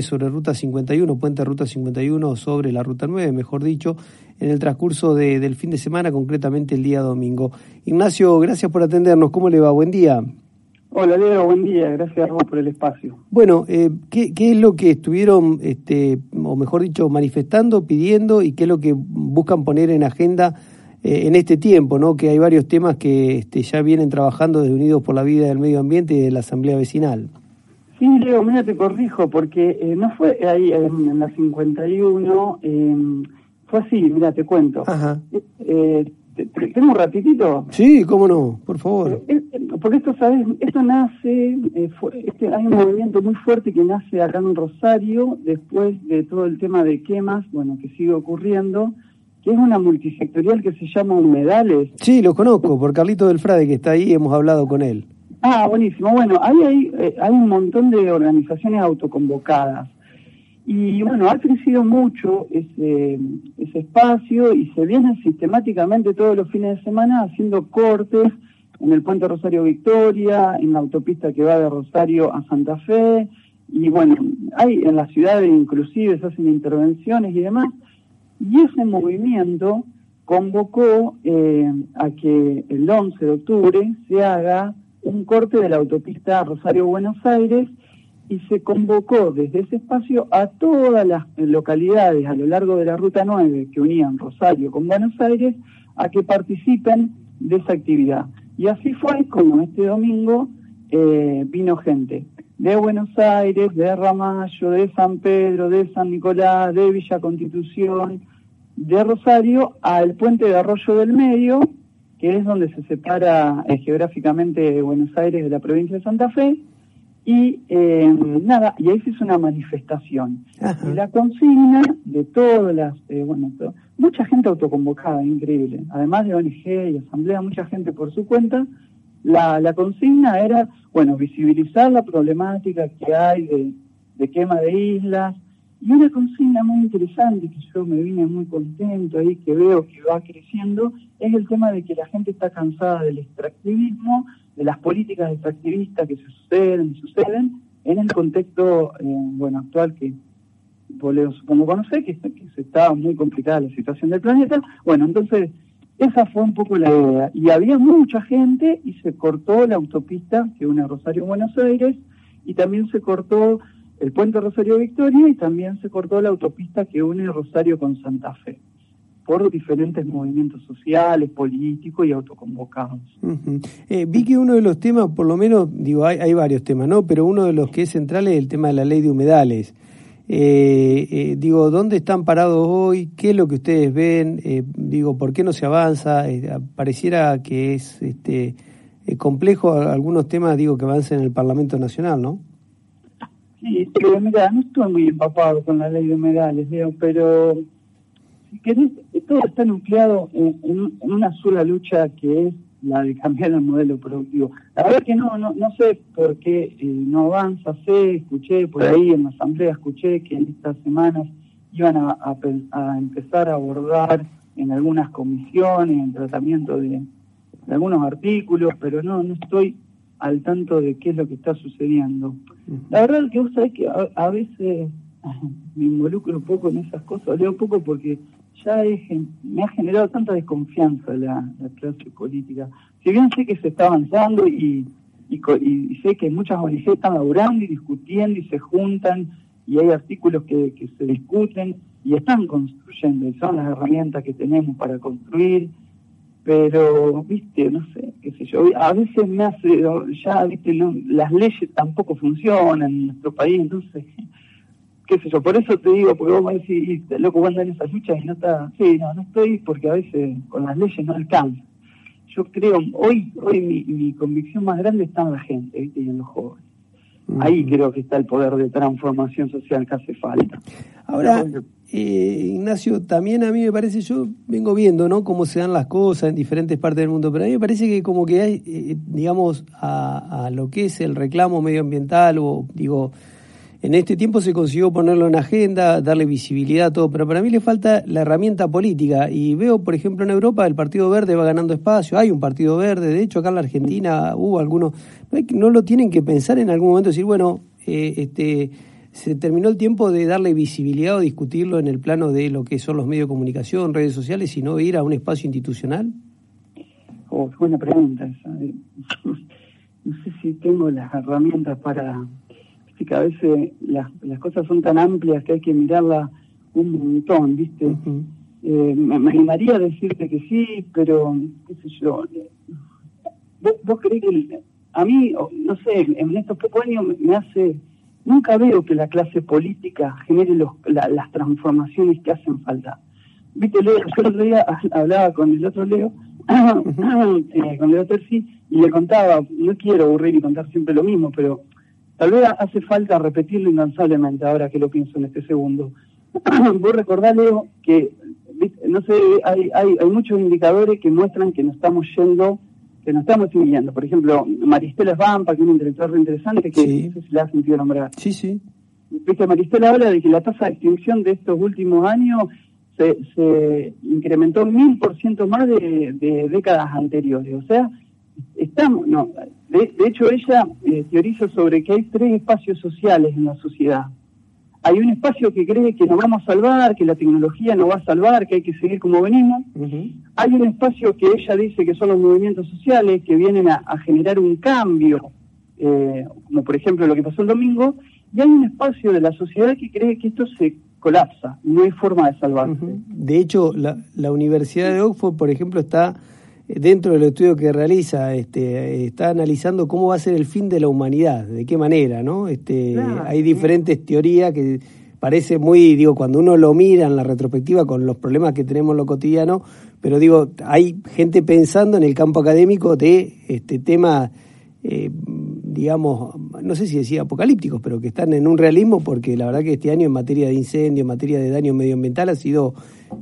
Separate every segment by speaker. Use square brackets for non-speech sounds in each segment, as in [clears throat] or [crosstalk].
Speaker 1: sobre Ruta 51, Puente Ruta 51 sobre la Ruta 9, mejor dicho, en el transcurso del fin de semana, concretamente el día domingo. Ignacio, gracias por atendernos. ¿Cómo le va? Buen día.
Speaker 2: Hola, Leo, buen día. Gracias a vos por el espacio.
Speaker 1: Bueno, eh, ¿qué, es lo que estuvieron, este, o mejor dicho, manifestando, pidiendo y qué es lo que buscan poner en agenda eh, en este tiempo, ¿no? Que hay varios temas que este, ya vienen trabajando desde Unidos por la Vida del Medio Ambiente y de la Asamblea Vecinal.
Speaker 2: Sí, Leo, mira, te corrijo, porque eh, no fue ahí en, la 51, eh, fue así, mira, te cuento. Ajá. Eh, ¿Tengo un ratitito?
Speaker 1: Sí, cómo no, por favor.
Speaker 2: Eh, porque esto, ¿sabes? Esto nace, este, hay un movimiento muy fuerte que nace acá en Rosario, después de todo el tema de quemas, bueno, que sigue ocurriendo, que es una multisectorial que se llama Humedales.
Speaker 1: Sí, lo conozco, por Carlito del Frade, que está ahí, hemos hablado con él.
Speaker 2: Ah, buenísimo. Bueno, ahí hay, eh, hay un montón de organizaciones autoconvocadas. Y bueno, ha crecido mucho ese, ese espacio y se vienen sistemáticamente todos los fines de semana haciendo cortes en el puente Rosario Victoria, en la autopista que va de Rosario a Santa Fe, y bueno, hay en las ciudades inclusive se hacen intervenciones y demás, y ese movimiento convocó eh, a que el 11 de octubre se haga un corte de la autopista Rosario-Buenos Aires y se convocó desde ese espacio a todas las localidades a lo largo de la Ruta 9 que unían Rosario con Buenos Aires a que participen de esa actividad. Y así fue como este domingo eh, vino gente de Buenos Aires, de Ramallo, de San Pedro, de San Nicolás, de Villa Constitución, de Rosario al puente de Arroyo del Medio, que es donde se separa eh, geográficamente Buenos Aires de la provincia de Santa Fe. Y eh, nada, y ahí se hizo una manifestación. Y la consigna de todas las, eh, bueno, mucha gente autoconvocada, increíble, además de ONG y asamblea, mucha gente por su cuenta, la, la consigna era, bueno, visibilizar la problemática que hay de, de quema de islas, y una consigna muy interesante que yo me vine muy contento ahí, que veo que va creciendo, es el tema de que la gente está cansada del extractivismo, de las políticas extractivistas que se suceden y suceden en el contexto eh, bueno actual que vos supongo conocer, que, que se está muy complicada la situación del planeta. Bueno, entonces esa fue un poco la idea. Y había mucha gente y se cortó la autopista que une Rosario Buenos Aires y también se cortó el puente Rosario Victoria y también se cortó la autopista que une Rosario con Santa Fe por diferentes movimientos sociales, políticos y autoconvocados.
Speaker 1: Eh, vi que uno de los temas, por lo menos, digo, hay, varios temas, ¿no? Pero uno de los que es central es el tema de la ley de humedales. Eh, eh, digo, ¿dónde están parados hoy? ¿Qué es lo que ustedes ven? digo, ¿por qué no se avanza? pareciera que es este complejo algunos temas, digo, que avancen en el Parlamento Nacional, ¿no?
Speaker 2: Sí, pero mira, no estoy muy empapado con la ley de humedales, pero si querés, todo está nucleado en, una sola lucha que es la de cambiar el modelo productivo. La verdad que no, no, no sé por qué eh, no avanza, sé, escuché por ahí en la asamblea, escuché que en estas semanas iban a, a, empezar a abordar en algunas comisiones el tratamiento de algunos artículos, pero no, no estoy al tanto de qué es lo que está sucediendo. La verdad es que vos sabés que a, veces me involucro un poco en esas cosas, leo un poco porque ya me ha generado tanta desconfianza la, clase política. Si bien sé que se está avanzando y, y, sé que muchas ONG están laburando y discutiendo y se juntan y hay artículos que, que se discuten y están construyendo y son las herramientas que tenemos para construir pero, viste, no sé, qué sé yo, a veces me hace, ya, viste, las leyes tampoco funcionan en nuestro país, entonces, [laughs] qué sé yo, por eso te digo, porque vos me decís, loco, vos en esas luchas y no está, sí, no, no estoy porque a veces con las leyes no alcanza. Yo creo, hoy, hoy mi, mi convicción más grande está en la gente, viste, y en los jóvenes. Ahí creo que está el poder de transformación social que hace falta.
Speaker 1: Ahora, eh, Ignacio, también a mí me parece, yo vengo viendo, ¿no? Cómo se dan las cosas en diferentes partes del mundo, pero a mí me parece que como que hay, eh, digamos, a, a, lo que es el reclamo medioambiental o, digo, en este tiempo se consiguió ponerlo en agenda, darle visibilidad a todo, pero para mí le falta la herramienta política. Y veo, por ejemplo, en Europa el Partido Verde va ganando espacio, hay un Partido Verde, de hecho acá en la Argentina hubo algunos, no, lo tienen que pensar en algún momento, decir, bueno, eh, este se terminó el tiempo de darle visibilidad o discutirlo en el plano de lo que son los medios de comunicación, redes sociales, sino ir a un espacio institucional?
Speaker 2: Oh, buena pregunta esa. [laughs] No sé si tengo las herramientas para... que a veces las, las cosas son tan amplias que hay que mirarlas un montón, ¿viste? Eh, me, animaría a decirte que sí, pero, qué sé yo, ¿vos, vos creés que a mí, no sé, en estos pocos años me hace, nunca veo que la clase política genere los, las transformaciones que hacen falta. Viste, Leo, yo el otro día [laughs] hablaba con el otro Leo, [coughs] eh, con Leo Terzi, y le contaba, no quiero aburrir y contar siempre lo mismo, pero tal vez hace falta repetirlo incansablemente ahora que lo pienso en este segundo. [clears throat] Vos recordás, Leo, que no sé, hay, hay, hay muchos indicadores que muestran que nos estamos yendo, que nos estamos siguiendo. Por ejemplo, Maristela Vampa, que es un intelectual interesante, que no sé si le ha sentido nombrar.
Speaker 1: Sí, sí.
Speaker 2: Viste, Maristela habla de que la tasa de extinción de estos últimos años se, se incrementó mil por ciento más de, de, décadas anteriores. O sea, estamos, no, de, hecho ella eh, teoriza sobre que hay tres espacios sociales en la sociedad hay un espacio que cree que nos vamos a salvar, que la tecnología nos va a salvar, que hay que seguir como venimos. Hay un espacio que ella dice que son los movimientos sociales, que vienen a, generar un cambio, eh, como por ejemplo lo que pasó el domingo. Y hay un espacio de la sociedad que cree que esto se colapsa, no hay forma de salvarse.
Speaker 1: De hecho, la, la Universidad de Oxford, por ejemplo, está dentro del estudio que realiza, este, está analizando cómo va a ser el fin de la humanidad, de qué manera, ¿no? Este, hay diferentes teorías que parece muy, digo, cuando uno lo mira en la retrospectiva con los problemas que tenemos en lo cotidiano, pero digo, hay gente pensando en el campo académico de este tema, eh, digamos, no sé si decía apocalípticos, pero que están en un realismo porque la verdad que este año en materia de incendio, en materia de daño medioambiental ha sido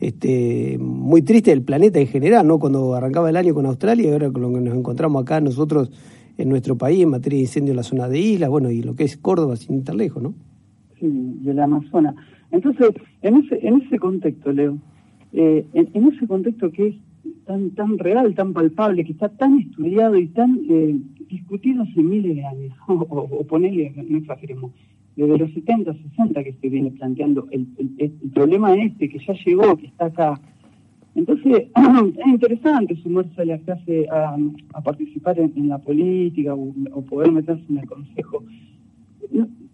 Speaker 1: este, muy triste el planeta en general, ¿no? Cuando arrancaba el año con Australia y ahora con lo que nos encontramos acá nosotros en nuestro país en materia de incendio en la zona de islas, bueno, y lo que es Córdoba sin estar lejos, ¿no?
Speaker 2: Sí, de la Amazonas. Entonces, en ese, en ese contexto, Leo, eh, en, ese contexto que es tan, tan real, tan palpable, que está tan estudiado y tan eh, discutido hace miles de años, [laughs] o, o, ponerle, no exageremos, desde los 70, 60 que se viene planteando el, el, problema este que ya llegó, que está acá. Entonces, [clears throat] es interesante sumarse a la clase a, participar en, la política o, poder meterse en el consejo.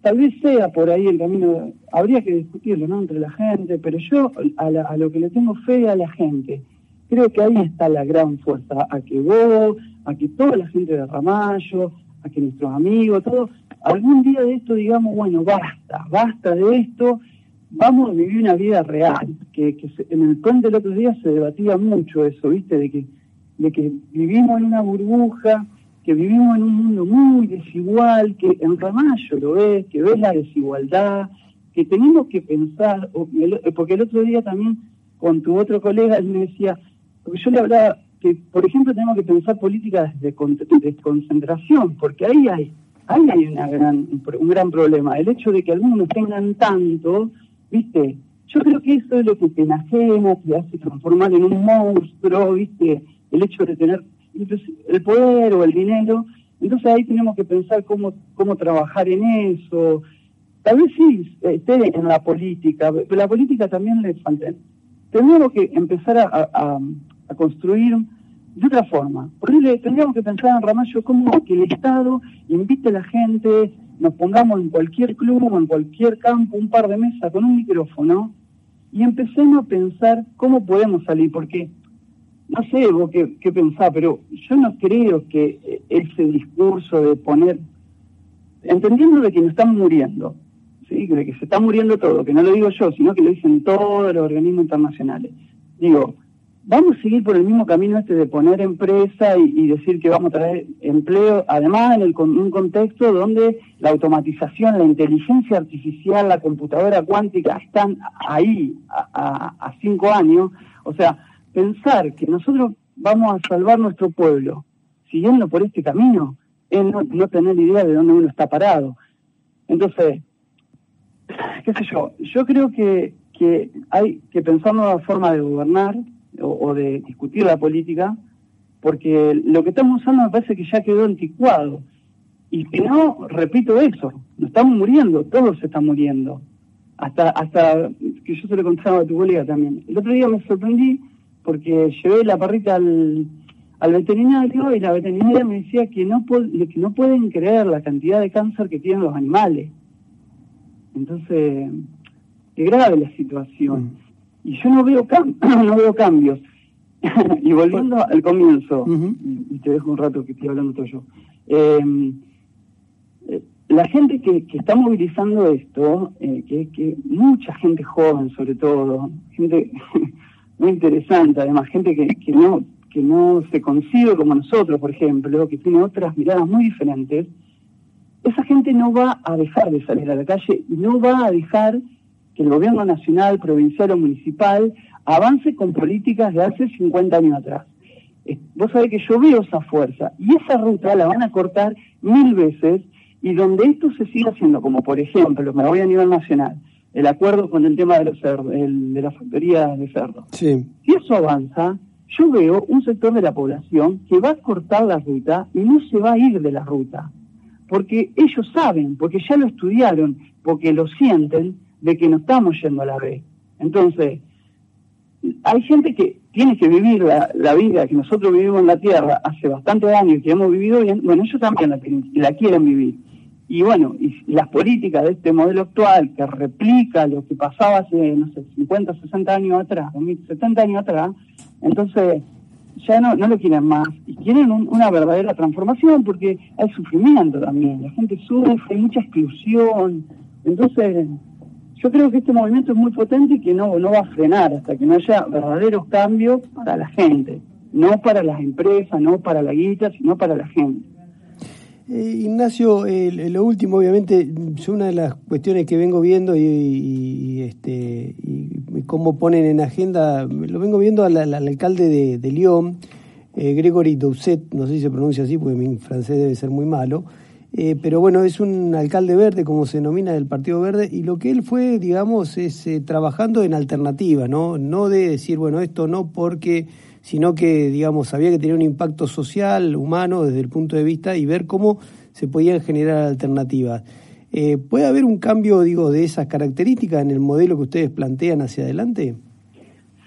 Speaker 2: Tal vez sea por ahí el camino, habría que discutirlo ¿no? entre la gente, pero yo a, a lo que le tengo fe a la gente, creo que ahí está la gran fuerza, a que vos, a que toda la gente de Ramallo, a que nuestros amigos, todos algún día de esto digamos, bueno, basta, basta de esto, vamos a vivir una vida real, que, que en el puente del otro día se debatía mucho eso, ¿viste? De que, de que vivimos en una burbuja, que vivimos en un mundo muy desigual, que en Ramallo lo ves, que ves la desigualdad, que tenemos que pensar, porque el otro día también con tu otro colega él me decía, yo le hablaba que, por ejemplo, tenemos que pensar políticas de concentración, porque ahí hay ahí hay una gran, un gran problema. El hecho de que algunos tengan tanto, ¿viste? Yo creo que eso es lo que te enajena, te hace transformar en un monstruo, ¿viste? El hecho de tener el poder o el dinero. Entonces ahí tenemos que pensar cómo, cómo trabajar en eso. Tal vez sí esté en la política, pero la política también le falta. Tenemos que empezar a, a construir de otra forma. Por eso tendríamos que pensar en Ramallo como que el Estado invite a la gente, nos pongamos en cualquier club o en cualquier campo un par de mesas con un micrófono y empecemos a pensar cómo podemos salir, porque no sé vos qué, qué pensás, pero yo no creo que ese discurso de poner, entendiendo de que nos estamos muriendo, ¿sí? de que se está muriendo todo, que no lo digo yo, sino que lo dicen todos los organismos internacionales. Digo, vamos a seguir por el mismo camino este de poner empresa y, decir que vamos a traer empleo, además en el, un contexto donde la automatización, la inteligencia artificial, la computadora cuántica están ahí a, cinco años. O sea, pensar que nosotros vamos a salvar nuestro pueblo siguiendo por este camino es no, no tener idea de dónde uno está parado. Entonces, qué sé yo, yo creo que, que hay que pensar nueva forma de gobernar, o, de discutir la política, porque lo que estamos usando me parece que ya quedó anticuado. Y que no, repito eso, nos estamos muriendo, todos se están muriendo. Hasta, hasta que yo se lo contaba a tu colega también. El otro día me sorprendí porque llevé la parrita al, al veterinario y la veterinaria me decía que no, que no pueden creer la cantidad de cáncer que tienen los animales. Entonces, qué grave la situación. Mm. Y yo no veo, [clears throat] no veo cambios. [laughs] y volviendo al comienzo, y te dejo un rato que estoy hablando todo yo. Em, eh, la gente que, que, está movilizando esto, eh, que, que mucha gente joven sobre todo, gente [laughs] muy interesante, además gente que, que no que no se concibe como nosotros, por ejemplo, que tiene otras miradas muy diferentes, esa gente no va a dejar de salir a la calle y no va a dejar que el gobierno nacional, provincial o municipal avance con políticas de hace 50 años atrás. Vos sabés que yo veo esa fuerza y esa ruta la van a cortar mil veces y donde esto se siga haciendo, como por ejemplo, me voy a nivel nacional, el acuerdo con el tema de los cerdos, de la factoría de cerdos.
Speaker 1: Sí.
Speaker 2: Si eso avanza, yo veo un sector de la población que va a cortar la ruta y no se va a ir de la ruta, porque ellos saben, porque ya lo estudiaron, porque lo sienten, de que no estamos yendo a la B. Entonces, hay gente que tiene que vivir la, vida que nosotros vivimos en la Tierra hace bastantes años y que hemos vivido bien, bueno, ellos también la, la quieren vivir. Y bueno, y las políticas de este modelo actual que replica lo que pasaba hace, no sé, 50, 60 años atrás, 70 años atrás, entonces ya no, no lo quieren más y quieren una verdadera transformación porque hay sufrimiento también, la gente sufre, hay mucha exclusión. Entonces, yo creo que este movimiento es muy potente y que no, no va a frenar hasta que no haya verdaderos cambios para la gente, no para las empresas, no para la guita, sino para la gente.
Speaker 1: Eh, Ignacio, lo último, obviamente, es una de las cuestiones que vengo viendo y, este, y cómo ponen en agenda, lo vengo viendo al, alcalde de, de Lyon, eh, Gregory Doucet, no sé si se pronuncia así porque mi francés debe ser muy malo, eh, pero bueno, es un alcalde verde, como se denomina del Partido Verde, y lo que él fue, digamos, es trabajando en alternativa, ¿no? No de decir, bueno, esto no porque sino que, digamos, había que tener un impacto social, humano, desde el punto de vista y ver cómo se podían generar alternativas. Eh, ¿Puede haber un cambio, digo, de esas características en el modelo que ustedes plantean hacia adelante?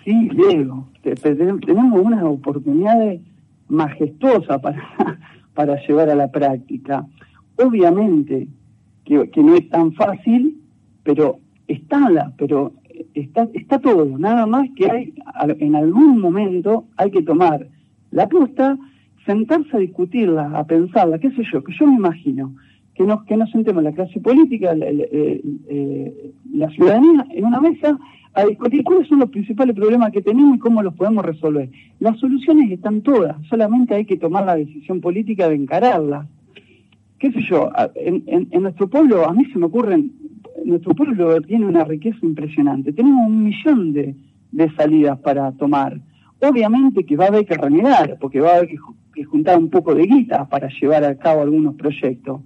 Speaker 2: Sí, Diego, tenemos unas oportunidades majestuosas para, [laughs] para llevar a la práctica. Obviamente que, no es tan fácil, pero está la, pero está, está todo, nada más que hay, en algún momento hay que tomar la apuesta, sentarse a discutirla, a pensarla, qué sé yo, que yo me imagino que nos, que nos sentemos la clase política, la, eh, la ciudadanía, en una mesa a discutir cuáles son los principales problemas que tenemos y cómo los podemos resolver. Las soluciones están todas, solamente hay que tomar la decisión política de encararlas. ¿Qué sé yo? En, nuestro pueblo a mí se me ocurren nuestro pueblo tiene una riqueza impresionante. Tenemos un millón de, salidas para tomar. Obviamente que va a haber que renegar, porque va a haber que, juntar un poco de guita para llevar a cabo algunos proyectos.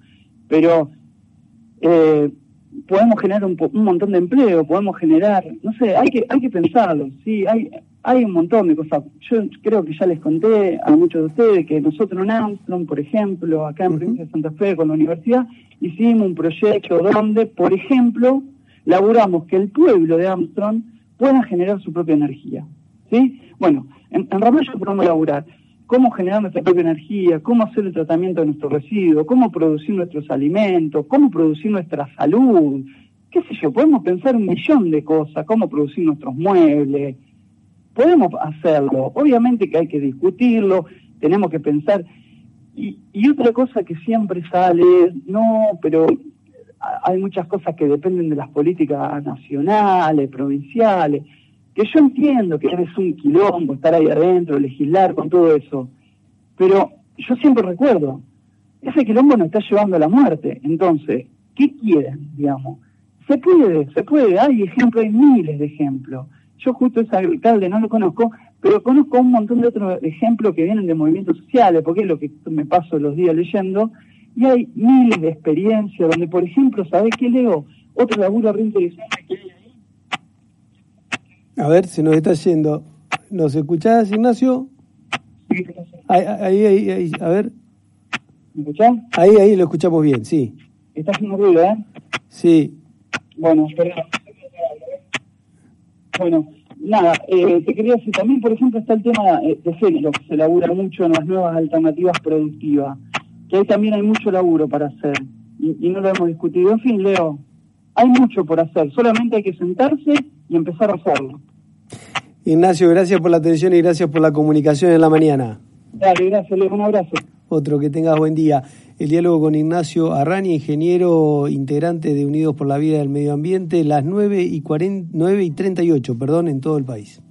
Speaker 2: Pero eh, podemos generar un, un, montón de empleo, podemos generar, no sé, hay que, hay que pensarlo, sí, hay, hay un montón de cosas. Yo creo que ya les conté a muchos de ustedes que nosotros en Armstrong, por ejemplo, acá en Provincia de Santa Fe con la universidad, hicimos un proyecto donde, por ejemplo, laburamos que el pueblo de Armstrong pueda generar su propia energía. ¿Sí? Bueno, en, en Ramallo podemos laburar cómo generar nuestra propia energía, cómo hacer el tratamiento de nuestros residuos, cómo producir nuestros alimentos, cómo producir nuestra salud, qué sé yo, podemos pensar un millón de cosas, cómo producir nuestros muebles, podemos hacerlo, obviamente que hay que discutirlo, tenemos que pensar y, otra cosa que siempre sale no, pero hay muchas cosas que dependen de las políticas nacionales, provinciales, que yo entiendo que es un quilombo estar ahí adentro, legislar con todo eso, pero yo siempre recuerdo, ese quilombo nos está llevando a la muerte, entonces, ¿qué quieren, digamos? Se puede, se puede, hay ejemplos, hay miles de ejemplos. Yo justo ese alcalde no lo conozco, pero conozco un montón de otros ejemplos que vienen de movimientos sociales, porque es lo que me paso los días leyendo, y hay miles de experiencias donde, por ejemplo, ¿sabés qué leo? Otro laburo re interesante que hay ahí.
Speaker 1: A ver, se nos está yendo. ¿Nos escuchás, Ignacio? Ahí, ahí, ahí, a ver.
Speaker 2: ¿Me escuchán?
Speaker 1: Ahí, ahí lo escuchamos bien, sí.
Speaker 2: Está haciendo ruido, ¿eh?
Speaker 1: Sí.
Speaker 2: Bueno, perdón. Bueno, nada, eh, te quería decir, también por ejemplo está el tema eh, de género, que se labura mucho en las nuevas alternativas productivas, que ahí también hay mucho laburo para hacer, y, y no lo hemos discutido. En fin, Leo, hay mucho por hacer, solamente hay que sentarse y empezar a hacerlo.
Speaker 1: Ignacio, gracias por la atención y gracias por la comunicación en la mañana.
Speaker 2: Dale, gracias, Leo, un abrazo.
Speaker 1: Otro, que tengas buen día. El diálogo con Ignacio Arrani, ingeniero integrante de Unidos por la Vida del Medio Ambiente, las 9 y, 40, 9 y 38, perdón, en todo el país.